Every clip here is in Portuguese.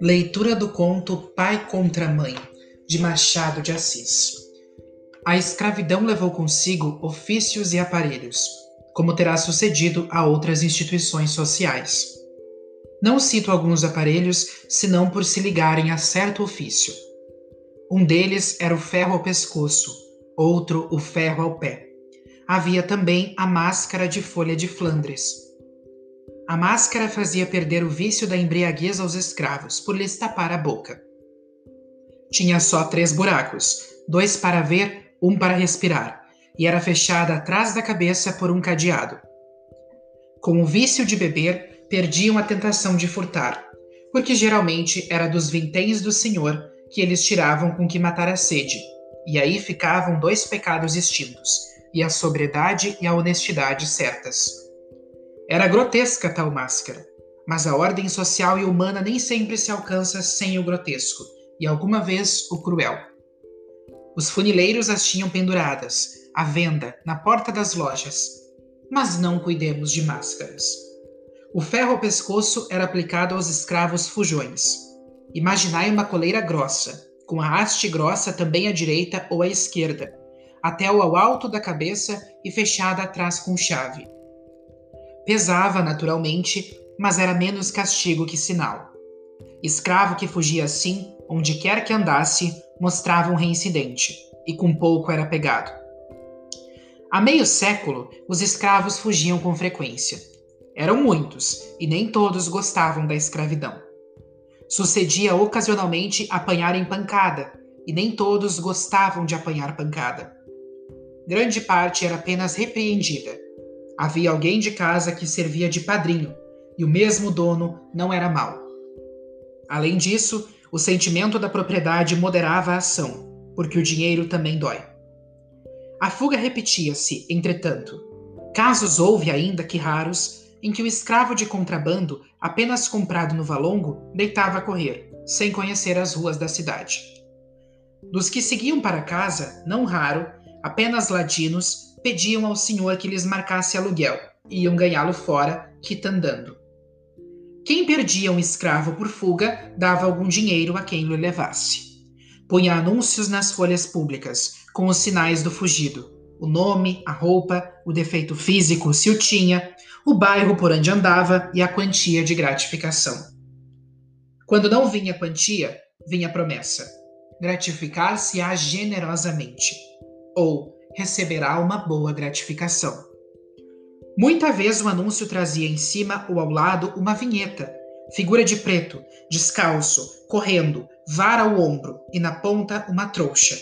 Leitura do conto Pai contra Mãe, de Machado de Assis. A escravidão levou consigo ofícios e aparelhos, como terá sucedido a outras instituições sociais. Não cito alguns aparelhos, senão por se ligarem a certo ofício. Um deles era o ferro ao pescoço, outro o ferro ao pé. Havia também a máscara de folha de Flandres, a máscara fazia perder o vício da embriaguez aos escravos, por lhes tapar a boca. Tinha só três buracos, dois para ver, um para respirar, e era fechada atrás da cabeça por um cadeado. Com o vício de beber, perdiam a tentação de furtar, porque geralmente era dos vinténs do senhor que eles tiravam com que matar a sede, e aí ficavam dois pecados extintos, e a sobriedade e a honestidade certas. Era grotesca tal máscara, mas a ordem social e humana nem sempre se alcança sem o grotesco, e alguma vez o cruel. Os funileiros as tinham penduradas, à venda, na porta das lojas. Mas não cuidemos de máscaras. O ferro ao pescoço era aplicado aos escravos fujões. Imaginai uma coleira grossa, com a haste grossa também à direita ou à esquerda, até ao alto da cabeça e fechada atrás com chave Pesava, naturalmente, mas era menos castigo que sinal. Escravo que fugia assim, onde quer que andasse, mostrava um reincidente, e com pouco era pegado. Há meio século, os escravos fugiam com frequência. Eram muitos, e nem todos gostavam da escravidão. Sucedia ocasionalmente apanharem pancada, e nem todos gostavam de apanhar pancada. Grande parte era apenas repreendida, Havia alguém de casa que servia de padrinho, e o mesmo dono não era mau. Além disso, o sentimento da propriedade moderava a ação, porque o dinheiro também dói. A fuga repetia-se, entretanto. Casos houve ainda que raros em que o escravo de contrabando, apenas comprado no valongo, deitava a correr, sem conhecer as ruas da cidade. Dos que seguiam para casa, não raro, apenas ladinos, pediam ao senhor que lhes marcasse aluguel, e iam ganhá-lo fora, quitandando. Quem perdia um escravo por fuga dava algum dinheiro a quem o levasse. Punha anúncios nas folhas públicas, com os sinais do fugido, o nome, a roupa, o defeito físico, se o tinha, o bairro por onde andava e a quantia de gratificação. Quando não vinha quantia, vinha promessa: gratificar-se-á generosamente. Ou receberá uma boa gratificação. Muita vez o anúncio trazia em cima ou ao lado uma vinheta, figura de preto, descalço, correndo, vara ao ombro e na ponta uma trouxa.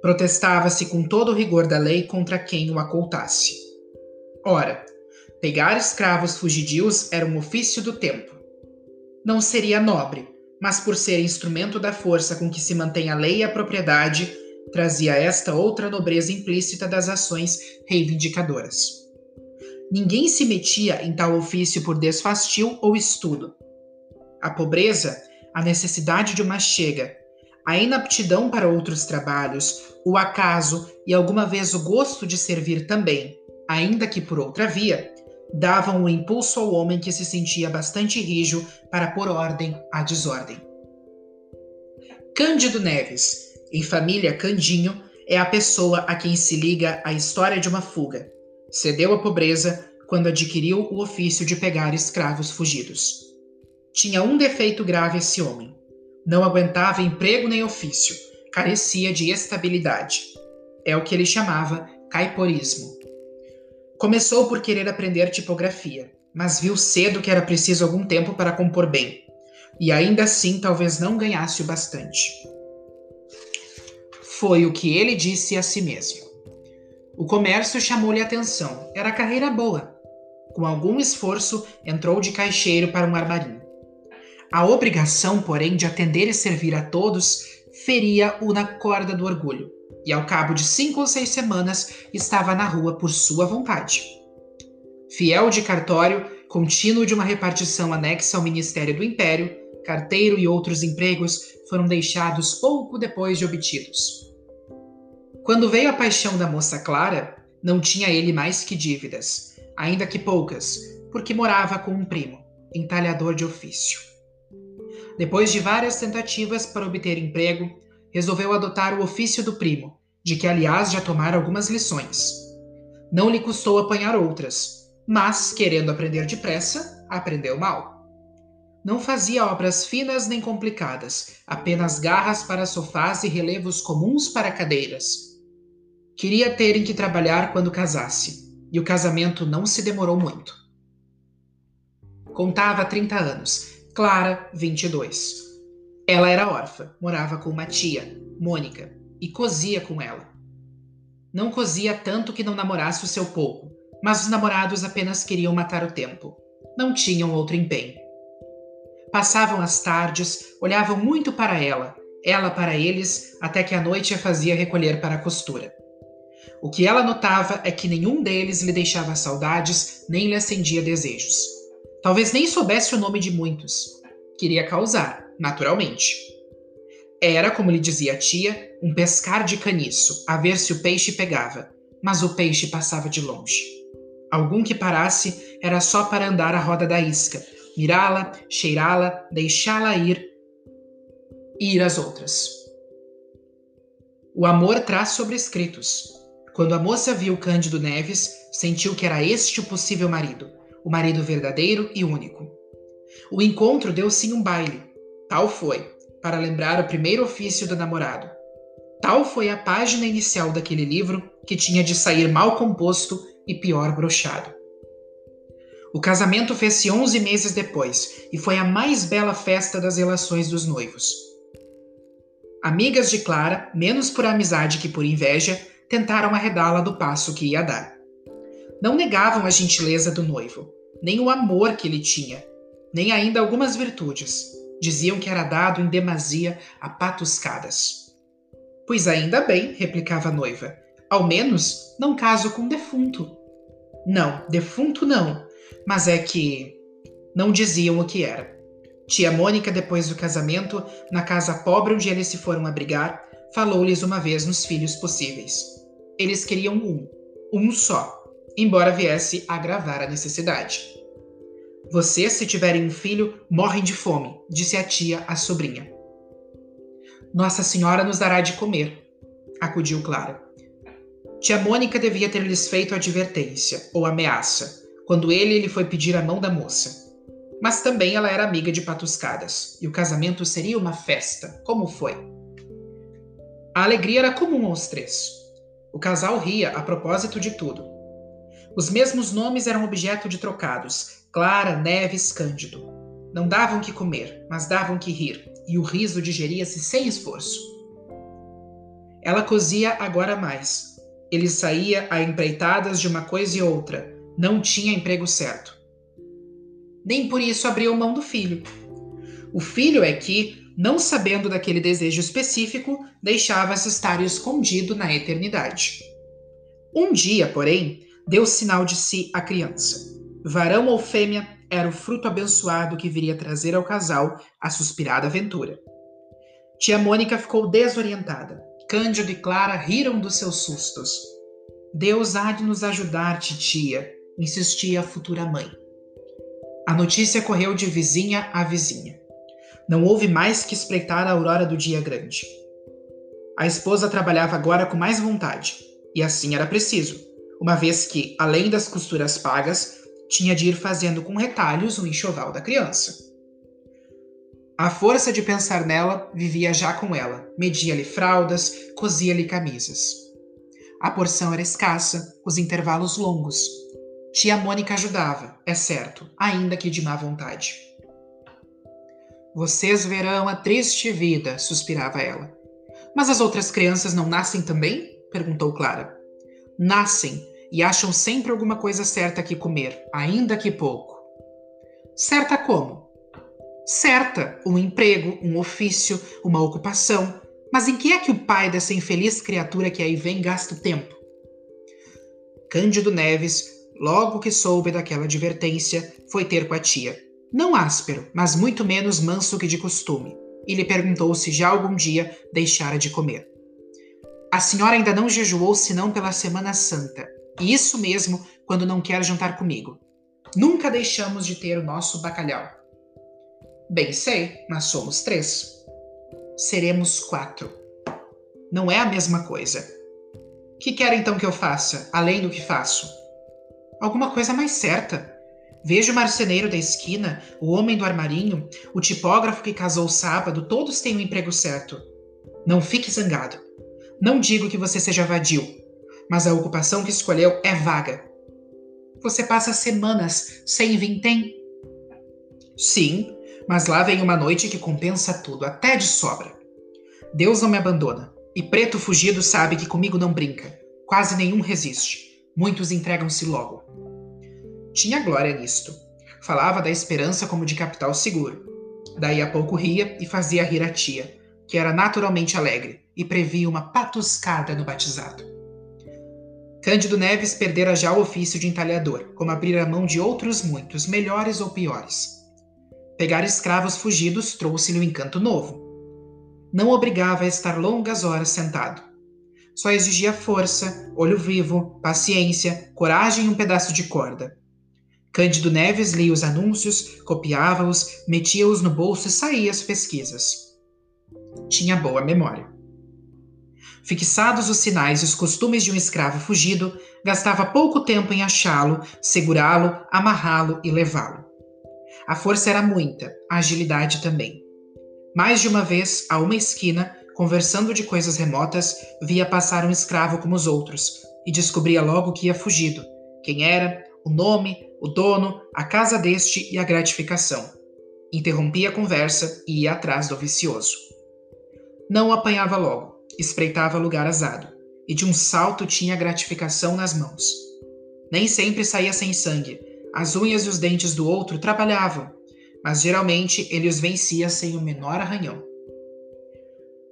Protestava-se com todo o rigor da lei contra quem o acoltasse. Ora, pegar escravos fugidios era um ofício do tempo. Não seria nobre, mas por ser instrumento da força com que se mantém a lei e a propriedade, trazia esta outra nobreza implícita das ações reivindicadoras. Ninguém se metia em tal ofício por desfastio ou estudo. A pobreza, a necessidade de uma chega, a inaptidão para outros trabalhos, o acaso e alguma vez o gosto de servir também, ainda que por outra via, davam um impulso ao homem que se sentia bastante rijo para pôr ordem à desordem. Cândido Neves, em família, Candinho é a pessoa a quem se liga a história de uma fuga. Cedeu à pobreza quando adquiriu o ofício de pegar escravos fugidos. Tinha um defeito grave esse homem. Não aguentava emprego nem ofício, carecia de estabilidade. É o que ele chamava caiporismo. Começou por querer aprender tipografia, mas viu cedo que era preciso algum tempo para compor bem, e ainda assim talvez não ganhasse o bastante. Foi o que ele disse a si mesmo. O comércio chamou-lhe atenção. Era carreira boa. Com algum esforço, entrou de caixeiro para um armarinho. A obrigação, porém, de atender e servir a todos feria-o na corda do orgulho, e ao cabo de cinco ou seis semanas estava na rua por sua vontade. Fiel de cartório, contínuo de uma repartição anexa ao Ministério do Império, carteiro e outros empregos foram deixados pouco depois de obtidos. Quando veio a paixão da moça Clara, não tinha ele mais que dívidas. ainda que poucas, porque morava com um primo, entalhador de ofício. Depois de várias tentativas para obter emprego, resolveu adotar o ofício do primo, de que aliás já tomara algumas lições. Não lhe custou apanhar outras, mas, querendo aprender depressa, aprendeu mal. Não fazia obras finas nem complicadas, apenas garras para sofás e relevos comuns para cadeiras. Queria terem que trabalhar quando casasse, e o casamento não se demorou muito. Contava 30 anos, Clara, 22. Ela era órfã, morava com uma tia, Mônica, e cosia com ela. Não cosia tanto que não namorasse o seu pouco, mas os namorados apenas queriam matar o tempo. Não tinham outro empenho. Passavam as tardes, olhavam muito para ela, ela para eles, até que a noite a fazia recolher para a costura. O que ela notava é que nenhum deles lhe deixava saudades nem lhe acendia desejos. Talvez nem soubesse o nome de muitos. Queria causar, naturalmente. Era, como lhe dizia a tia, um pescar de caniço, a ver se o peixe pegava, mas o peixe passava de longe. Algum que parasse era só para andar a roda da isca, mirá-la, cheirá-la, deixá-la ir e ir às outras. O amor traz sobrescritos. Quando a moça viu Cândido Neves, sentiu que era este o possível marido, o marido verdadeiro e único. O encontro deu sim um baile. Tal foi, para lembrar o primeiro ofício do namorado. Tal foi a página inicial daquele livro que tinha de sair mal composto e pior brochado. O casamento fez-se 11 meses depois e foi a mais bela festa das relações dos noivos. Amigas de Clara, menos por amizade que por inveja, tentaram arredá-la do passo que ia dar. Não negavam a gentileza do noivo, nem o amor que ele tinha, nem ainda algumas virtudes. Diziam que era dado em demasia a patuscadas. Pois ainda bem, replicava a noiva. Ao menos não caso com defunto. Não, defunto não, mas é que não diziam o que era. Tia Mônica, depois do casamento, na casa pobre onde eles se foram abrigar, falou-lhes uma vez nos filhos possíveis. Eles queriam um, um só, embora viesse agravar a necessidade. Vocês, se tiverem um filho, morrem de fome, disse a tia à sobrinha. Nossa Senhora nos dará de comer, acudiu Clara. Tia Mônica devia ter lhes feito advertência ou ameaça, quando ele lhe foi pedir a mão da moça. Mas também ela era amiga de patuscadas, e o casamento seria uma festa, como foi. A alegria era comum aos três. O casal ria a propósito de tudo. Os mesmos nomes eram objeto de trocados: Clara, Neves, Cândido. Não davam que comer, mas davam que rir, e o riso digeria-se sem esforço. Ela cozia agora mais. Ele saía a empreitadas de uma coisa e outra, não tinha emprego certo. Nem por isso abriu mão do filho. O filho é que, não sabendo daquele desejo específico, deixava-se estar escondido na eternidade. Um dia, porém, deu sinal de si a criança. Varão ou fêmea era o fruto abençoado que viria trazer ao casal a suspirada aventura. Tia Mônica ficou desorientada. Cândido e Clara riram dos seus sustos. Deus há de nos ajudar, titia, insistia a futura mãe. A notícia correu de vizinha a vizinha. Não houve mais que espreitar a aurora do dia grande. A esposa trabalhava agora com mais vontade, e assim era preciso, uma vez que, além das costuras pagas, tinha de ir fazendo com retalhos o enxoval da criança. A força de pensar nela vivia já com ela, media-lhe fraldas, cosia-lhe camisas. A porção era escassa, os intervalos longos, Tia Mônica ajudava, é certo, ainda que de má vontade. Vocês verão a triste vida, suspirava ela. Mas as outras crianças não nascem também? perguntou Clara. Nascem e acham sempre alguma coisa certa que comer, ainda que pouco. Certa como? Certa, um emprego, um ofício, uma ocupação. Mas em que é que o pai dessa infeliz criatura que aí vem gasta o tempo? Cândido Neves logo que soube daquela advertência, foi ter com a tia. Não áspero, mas muito menos manso que de costume, e lhe perguntou se já algum dia deixara de comer. A senhora ainda não jejuou senão pela Semana Santa, e isso mesmo quando não quer jantar comigo. Nunca deixamos de ter o nosso bacalhau. Bem sei, mas somos três. Seremos quatro. Não é a mesma coisa. Que quer então que eu faça, além do que faço? Alguma coisa mais certa. Veja o marceneiro da esquina, o homem do armarinho, o tipógrafo que casou sábado, todos têm um emprego certo. Não fique zangado. Não digo que você seja vadio, mas a ocupação que escolheu é vaga. Você passa semanas sem vintém? Sim, mas lá vem uma noite que compensa tudo, até de sobra. Deus não me abandona, e preto fugido sabe que comigo não brinca. Quase nenhum resiste. Muitos entregam-se logo. Tinha glória nisto. Falava da esperança como de capital seguro. Daí a pouco ria e fazia rir a tia, que era naturalmente alegre e previa uma patuscada no batizado. Cândido Neves perdera já o ofício de entalhador, como abrir a mão de outros muitos, melhores ou piores. Pegar escravos fugidos trouxe-lhe um encanto novo. Não obrigava a estar longas horas sentado. Só exigia força, olho vivo, paciência, coragem e um pedaço de corda. Cândido Neves lia os anúncios, copiava-os, metia-os no bolso e saía às pesquisas. Tinha boa memória. Fixados os sinais e os costumes de um escravo fugido, gastava pouco tempo em achá-lo, segurá-lo, amarrá-lo e levá-lo. A força era muita, a agilidade também. Mais de uma vez, a uma esquina, conversando de coisas remotas, via passar um escravo como os outros e descobria logo que ia fugido, quem era, o nome, o dono, a casa deste e a gratificação. Interrompia a conversa e ia atrás do vicioso. Não o apanhava logo, espreitava lugar azado, e de um salto tinha a gratificação nas mãos. Nem sempre saía sem sangue, as unhas e os dentes do outro trabalhavam, mas geralmente ele os vencia sem o menor arranhão.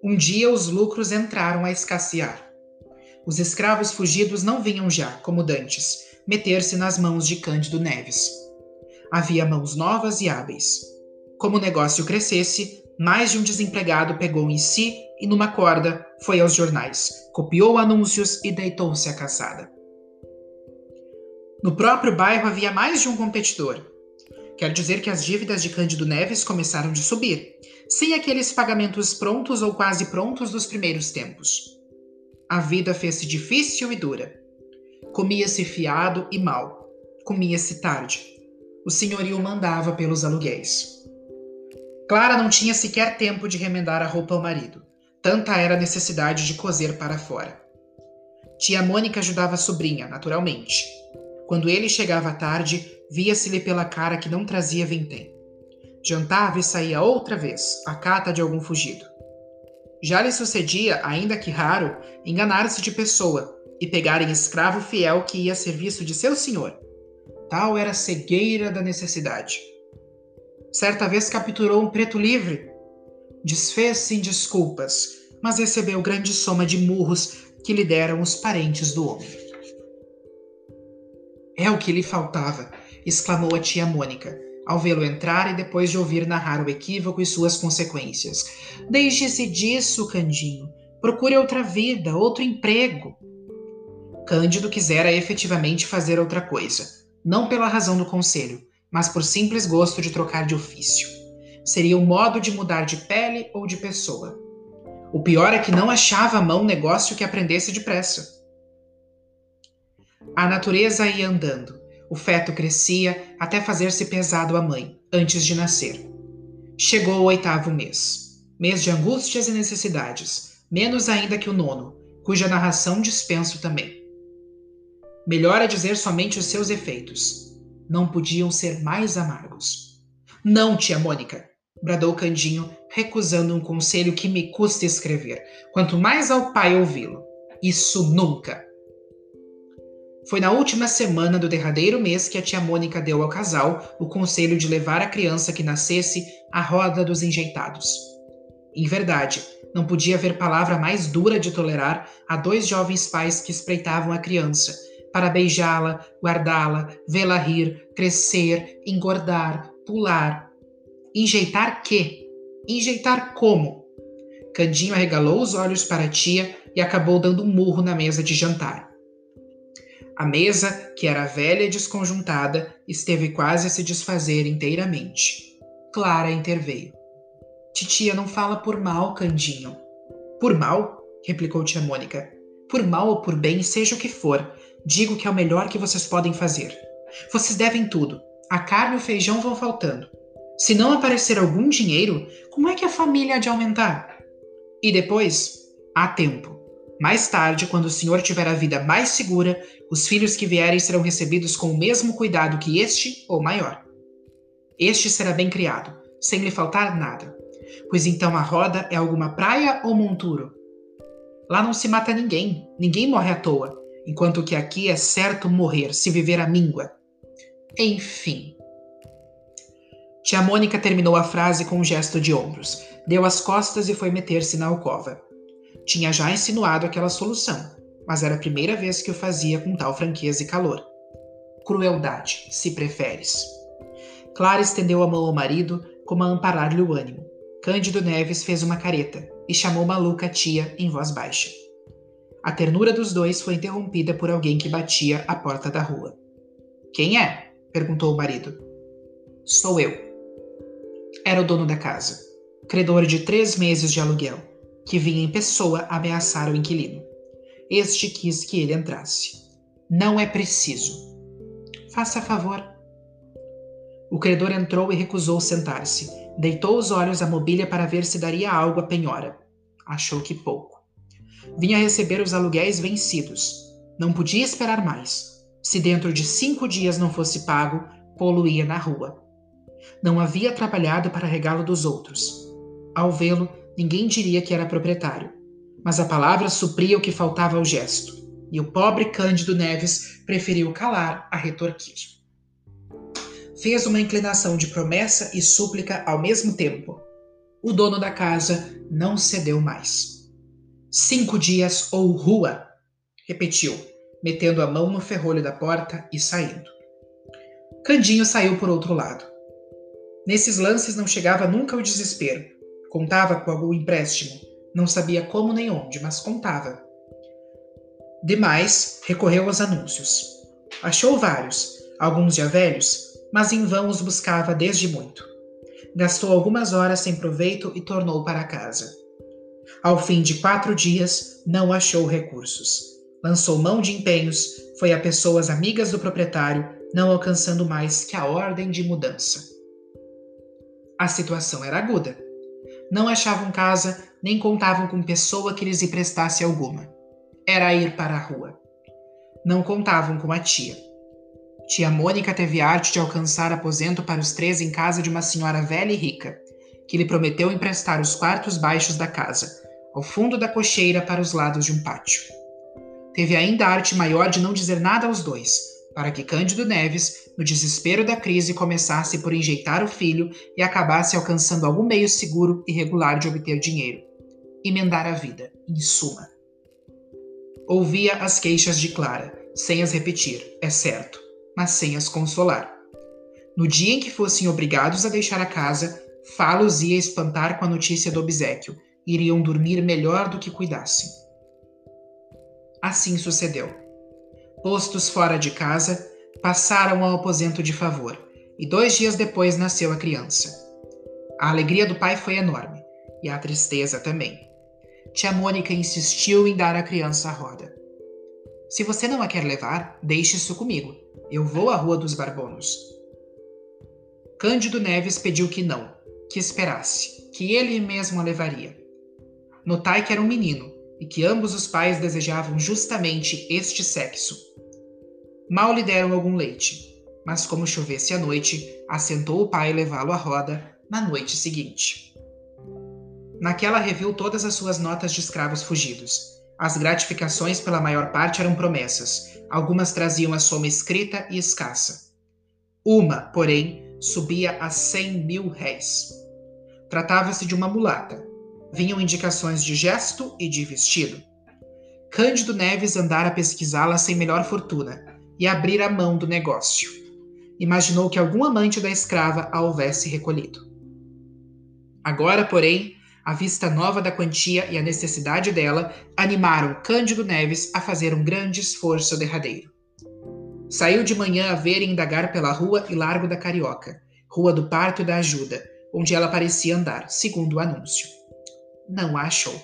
Um dia os lucros entraram a escassear. Os escravos fugidos não vinham já, como dantes, meter-se nas mãos de Cândido Neves. Havia mãos novas e hábeis. Como o negócio crescesse, mais de um desempregado pegou em si e, numa corda, foi aos jornais, copiou anúncios e deitou-se à caçada. No próprio bairro havia mais de um competidor. Quer dizer que as dívidas de Cândido Neves começaram de subir, sem aqueles pagamentos prontos ou quase prontos dos primeiros tempos. A vida fez-se difícil e dura. Comia-se fiado e mal. Comia-se tarde. O senhorio mandava pelos aluguéis. Clara não tinha sequer tempo de remendar a roupa ao marido. Tanta era a necessidade de coser para fora. Tia Mônica ajudava a sobrinha, naturalmente. Quando ele chegava tarde, via-se-lhe pela cara que não trazia vintém. Jantava e saía outra vez, à cata de algum fugido. Já lhe sucedia, ainda que raro, enganar-se de pessoa e pegar em escravo fiel que ia a serviço de seu senhor. Tal era a cegueira da necessidade. Certa vez capturou um preto livre. Desfez-se em desculpas, mas recebeu grande soma de murros que lhe deram os parentes do homem. É o que lhe faltava, exclamou a tia Mônica, ao vê-lo entrar e depois de ouvir narrar o equívoco e suas consequências. Deixe-se disso, Candinho. Procure outra vida, outro emprego. Cândido quisera efetivamente fazer outra coisa, não pela razão do conselho, mas por simples gosto de trocar de ofício. Seria um modo de mudar de pele ou de pessoa. O pior é que não achava à mão negócio que aprendesse depressa. A natureza ia andando. O feto crescia até fazer-se pesado à mãe, antes de nascer. Chegou o oitavo mês. Mês de angústias e necessidades, menos ainda que o nono, cuja narração dispenso também. Melhor é dizer somente os seus efeitos. Não podiam ser mais amargos. Não, tia Mônica, bradou Candinho, recusando um conselho que me custa escrever, quanto mais ao pai ouvi-lo. Isso nunca! Foi na última semana do derradeiro mês que a tia Mônica deu ao casal o conselho de levar a criança que nascesse à roda dos enjeitados. Em verdade, não podia haver palavra mais dura de tolerar a dois jovens pais que espreitavam a criança, para beijá-la, guardá-la, vê-la rir, crescer, engordar, pular. Enjeitar quê? Enjeitar como? Candinho arregalou os olhos para a tia e acabou dando um murro na mesa de jantar. A mesa, que era velha e desconjuntada, esteve quase a se desfazer inteiramente. Clara interveio. Titia não fala por mal, Candinho. Por mal? replicou tia Mônica. Por mal ou por bem, seja o que for, digo que é o melhor que vocês podem fazer. Vocês devem tudo. A carne e o feijão vão faltando. Se não aparecer algum dinheiro, como é que a família há de aumentar? E depois, há tempo. Mais tarde, quando o senhor tiver a vida mais segura, os filhos que vierem serão recebidos com o mesmo cuidado que este ou maior. Este será bem criado, sem lhe faltar nada. Pois então a roda é alguma praia ou monturo? Lá não se mata ninguém, ninguém morre à toa, enquanto que aqui é certo morrer se viver a míngua. Enfim. Tia Mônica terminou a frase com um gesto de ombros, deu as costas e foi meter-se na alcova. Tinha já insinuado aquela solução, mas era a primeira vez que o fazia com tal franqueza e calor. Crueldade, se preferes. Clara estendeu a mão ao marido, como a amparar-lhe o ânimo. Cândido Neves fez uma careta e chamou Maluca tia em voz baixa. A ternura dos dois foi interrompida por alguém que batia à porta da rua. Quem é? perguntou o marido. Sou eu. Era o dono da casa, credor de três meses de aluguel, que vinha em pessoa ameaçar o inquilino. Este quis que ele entrasse. Não é preciso. Faça favor. O credor entrou e recusou sentar-se. Deitou os olhos à mobília para ver se daria algo à penhora. Achou que pouco. Vinha receber os aluguéis vencidos. Não podia esperar mais. Se dentro de cinco dias não fosse pago, poluía na rua. Não havia trabalhado para regalo dos outros. Ao vê-lo, ninguém diria que era proprietário, mas a palavra supria o que faltava ao gesto, e o pobre Cândido Neves preferiu calar a retorquir. Fez uma inclinação de promessa e súplica ao mesmo tempo. O dono da casa não cedeu mais. Cinco dias ou rua, repetiu, metendo a mão no ferrolho da porta e saindo. Candinho saiu por outro lado. Nesses lances não chegava nunca o desespero. Contava com algum empréstimo. Não sabia como nem onde, mas contava. Demais, recorreu aos anúncios. Achou vários, alguns já velhos, mas em vão os buscava desde muito. Gastou algumas horas sem proveito e tornou para casa. Ao fim de quatro dias, não achou recursos. Lançou mão de empenhos, foi a pessoas amigas do proprietário, não alcançando mais que a ordem de mudança. A situação era aguda. Não achavam casa, nem contavam com pessoa que lhes emprestasse alguma. Era ir para a rua. Não contavam com a tia. Tia Mônica teve arte de alcançar aposento para os três em casa de uma senhora velha e rica, que lhe prometeu emprestar os quartos baixos da casa, ao fundo da cocheira para os lados de um pátio. Teve ainda a arte maior de não dizer nada aos dois, para que Cândido Neves, no desespero da crise, começasse por enjeitar o filho e acabasse alcançando algum meio seguro e regular de obter dinheiro. Emendar a vida, em suma. Ouvia as queixas de Clara, sem as repetir, é certo, mas sem as consolar. No dia em que fossem obrigados a deixar a casa, Falos ia espantar com a notícia do obsequio, iriam dormir melhor do que cuidassem. Assim sucedeu. Postos fora de casa, passaram ao aposento de favor, e dois dias depois nasceu a criança. A alegria do pai foi enorme, e a tristeza também. Tia Mônica insistiu em dar a criança a roda. Se você não a quer levar, deixe isso comigo. Eu vou à Rua dos Barbonos. Cândido Neves pediu que não, que esperasse, que ele mesmo a levaria. Notai que era um menino, e que ambos os pais desejavam justamente este sexo. Mal lhe deram algum leite, mas como chovesse à noite, assentou o pai levá-lo à roda na noite seguinte. Naquela reviu todas as suas notas de escravos fugidos. As gratificações, pela maior parte, eram promessas. Algumas traziam a soma escrita e escassa. Uma, porém, subia a cem mil réis. Tratava-se de uma mulata, vinham indicações de gesto e de vestido. Cândido Neves andara a pesquisá-la sem melhor fortuna e abrir a mão do negócio. Imaginou que algum amante da escrava a houvesse recolhido. Agora, porém, a vista nova da quantia e a necessidade dela animaram Cândido Neves a fazer um grande esforço derradeiro. Saiu de manhã a ver e indagar pela rua e largo da Carioca, rua do parto e da ajuda, onde ela parecia andar, segundo o anúncio. Não a achou.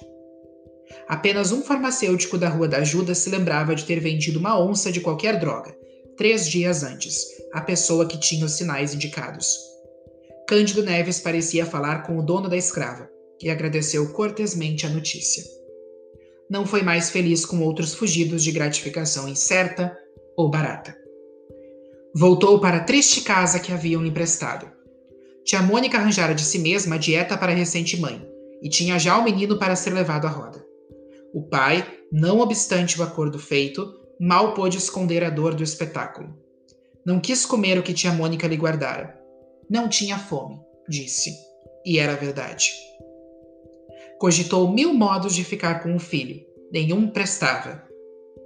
Apenas um farmacêutico da Rua da Ajuda se lembrava de ter vendido uma onça de qualquer droga, três dias antes, à pessoa que tinha os sinais indicados. Cândido Neves parecia falar com o dono da escrava e agradeceu cortesmente a notícia. Não foi mais feliz com outros fugidos de gratificação incerta ou barata. Voltou para a triste casa que haviam emprestado. Tia Mônica arranjara de si mesma a dieta para a recente mãe, e tinha já o menino para ser levado à roda. O pai, não obstante o acordo feito, mal pôde esconder a dor do espetáculo. Não quis comer o que tia Mônica lhe guardara. Não tinha fome, disse. E era verdade. Cogitou mil modos de ficar com o filho. Nenhum prestava.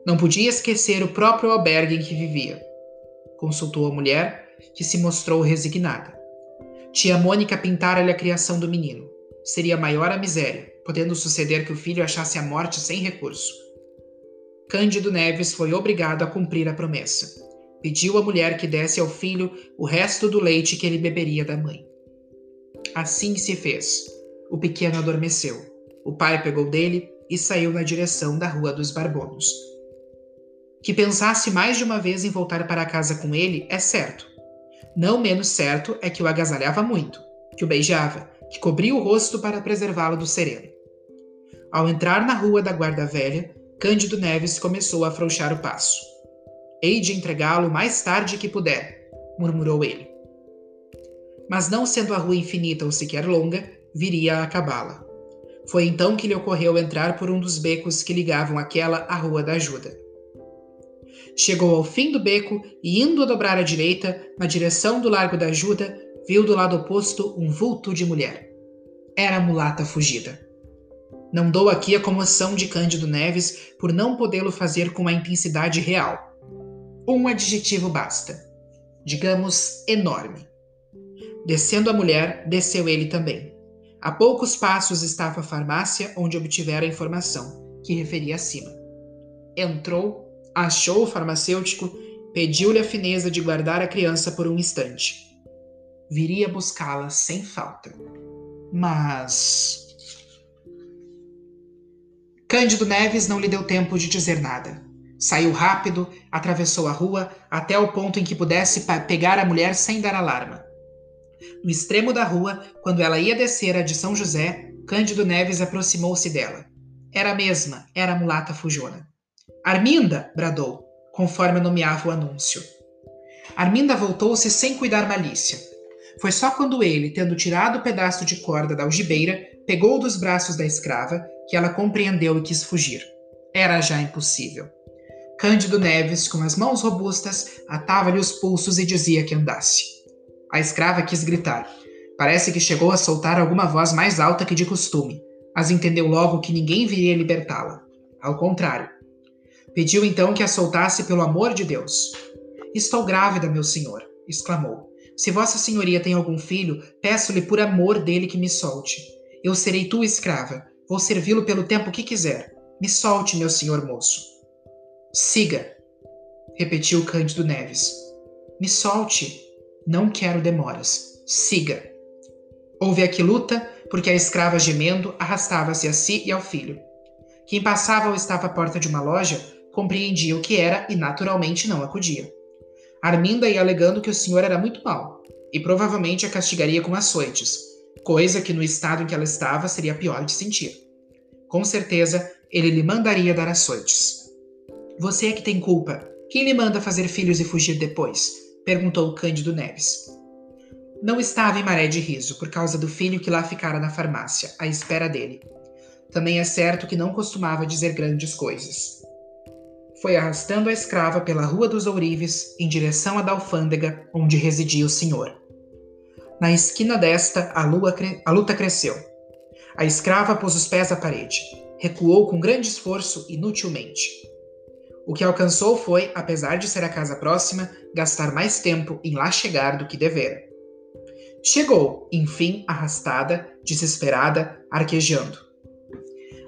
Não podia esquecer o próprio albergue em que vivia. Consultou a mulher, que se mostrou resignada. Tia Mônica pintara-lhe a criação do menino. Seria maior a miséria, podendo suceder que o filho achasse a morte sem recurso. Cândido Neves foi obrigado a cumprir a promessa. Pediu à mulher que desse ao filho o resto do leite que ele beberia da mãe. Assim se fez. O pequeno adormeceu. O pai pegou dele e saiu na direção da Rua dos Barbonos. Que pensasse mais de uma vez em voltar para casa com ele é certo. Não menos certo é que o agasalhava muito, que o beijava, que cobria o rosto para preservá-lo do sereno. Ao entrar na rua da Guarda Velha, Cândido Neves começou a afrouxar o passo. Hei de entregá-lo mais tarde que puder, murmurou ele. Mas não sendo a rua infinita ou sequer longa, viria a acabá-la. Foi então que lhe ocorreu entrar por um dos becos que ligavam aquela à Rua da Ajuda. Chegou ao fim do beco e, indo a dobrar à direita, na direção do Largo da Ajuda, viu do lado oposto um vulto de mulher. Era a mulata fugida. Não dou aqui a comoção de Cândido Neves por não podê-lo fazer com a intensidade real. Um adjetivo basta. Digamos, enorme. Descendo a mulher, desceu ele também. A poucos passos estava a farmácia onde obtivera a informação, que referi acima. Entrou, achou o farmacêutico, pediu-lhe a fineza de guardar a criança por um instante. Viria buscá-la sem falta. Mas Cândido Neves não lhe deu tempo de dizer nada. Saiu rápido, atravessou a rua até o ponto em que pudesse pegar a mulher sem dar alarma. No extremo da rua, quando ela ia descer a de São José, Cândido Neves aproximou-se dela. Era a mesma, era a mulata fujona. Arminda! bradou, conforme nomeava o anúncio. Arminda voltou-se sem cuidar malícia. Foi só quando ele, tendo tirado o pedaço de corda da algibeira, pegou dos braços da escrava que ela compreendeu e quis fugir. Era já impossível. Cândido Neves, com as mãos robustas, atava-lhe os pulsos e dizia que andasse. A escrava quis gritar. Parece que chegou a soltar alguma voz mais alta que de costume, mas entendeu logo que ninguém viria libertá-la. Ao contrário. Pediu então que a soltasse pelo amor de Deus. Estou grávida, meu senhor, exclamou. Se Vossa Senhoria tem algum filho, peço-lhe por amor dele que me solte. Eu serei tua escrava, Vou servi-lo pelo tempo que quiser. Me solte, meu senhor moço. Siga, repetiu Cândido Neves. Me solte. Não quero demoras. Siga. Houve aqui luta, porque a escrava gemendo arrastava-se a si e ao filho. Quem passava ou estava à porta de uma loja compreendia o que era e naturalmente não acudia. Arminda ia alegando que o senhor era muito mau e provavelmente a castigaria com açoites, coisa que no estado em que ela estava seria pior de sentir. Com certeza, ele lhe mandaria dar açoites. Você é que tem culpa. Quem lhe manda fazer filhos e fugir depois? perguntou Cândido Neves. Não estava em maré de riso por causa do filho que lá ficara na farmácia, à espera dele. Também é certo que não costumava dizer grandes coisas. Foi arrastando a escrava pela Rua dos Ourives em direção à da alfândega onde residia o senhor. Na esquina desta, a, cre... a luta cresceu. A escrava pôs os pés à parede. Recuou com grande esforço, inutilmente. O que alcançou foi, apesar de ser a casa próxima, gastar mais tempo em lá chegar do que devera. Chegou, enfim, arrastada, desesperada, arquejando.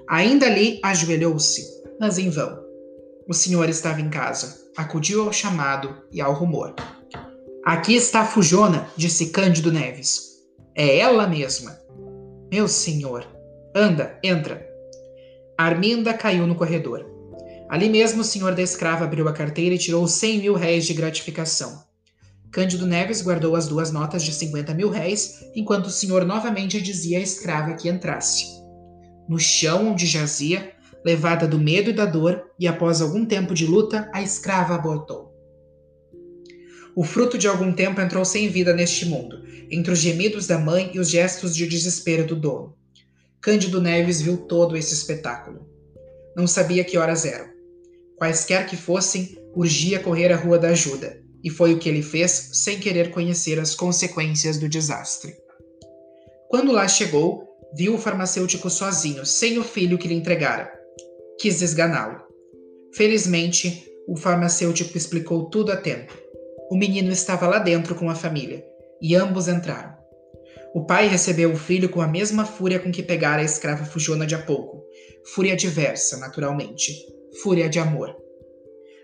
Ainda ali ajoelhou-se, mas em vão. O senhor estava em casa. acudiu ao chamado e ao rumor. Aqui está a Fujona, disse Cândido Neves. É ela mesma. Meu senhor. Anda, entra. Arminda caiu no corredor. Ali mesmo o senhor da escrava abriu a carteira e tirou cem mil réis de gratificação. Cândido Neves guardou as duas notas de 50 mil réis, enquanto o senhor novamente dizia à escrava que entrasse. No chão onde jazia, levada do medo e da dor, e após algum tempo de luta, a escrava abortou. O fruto de algum tempo entrou sem vida neste mundo, entre os gemidos da mãe e os gestos de desespero do dono. Cândido Neves viu todo esse espetáculo. Não sabia que horas eram. Quaisquer que fossem, urgia correr à Rua da Ajuda, e foi o que ele fez sem querer conhecer as consequências do desastre. Quando lá chegou, viu o farmacêutico sozinho, sem o filho que lhe entregara. Quis esganá-lo. Felizmente, o farmacêutico explicou tudo a tempo. O menino estava lá dentro com a família, e ambos entraram. O pai recebeu o filho com a mesma fúria com que pegara a escrava fujona de há pouco. Fúria diversa, naturalmente. Fúria de amor.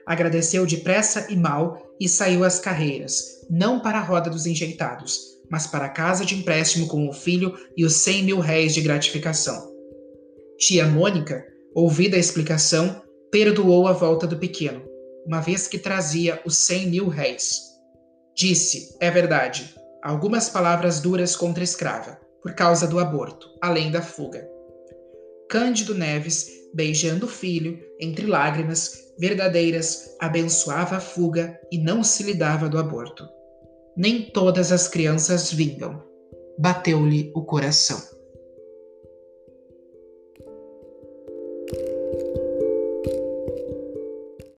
Agradeceu depressa e mal e saiu às carreiras, não para a roda dos enjeitados, mas para a casa de empréstimo com o filho e os cem mil réis de gratificação. Tia Mônica, ouvida a explicação, perdoou a volta do pequeno, uma vez que trazia os cem mil réis. Disse, é verdade, algumas palavras duras contra a escrava, por causa do aborto, além da fuga. Cândido Neves, beijando o filho, entre lágrimas verdadeiras, abençoava a fuga e não se lidava do aborto. Nem todas as crianças vingam. Bateu-lhe o coração.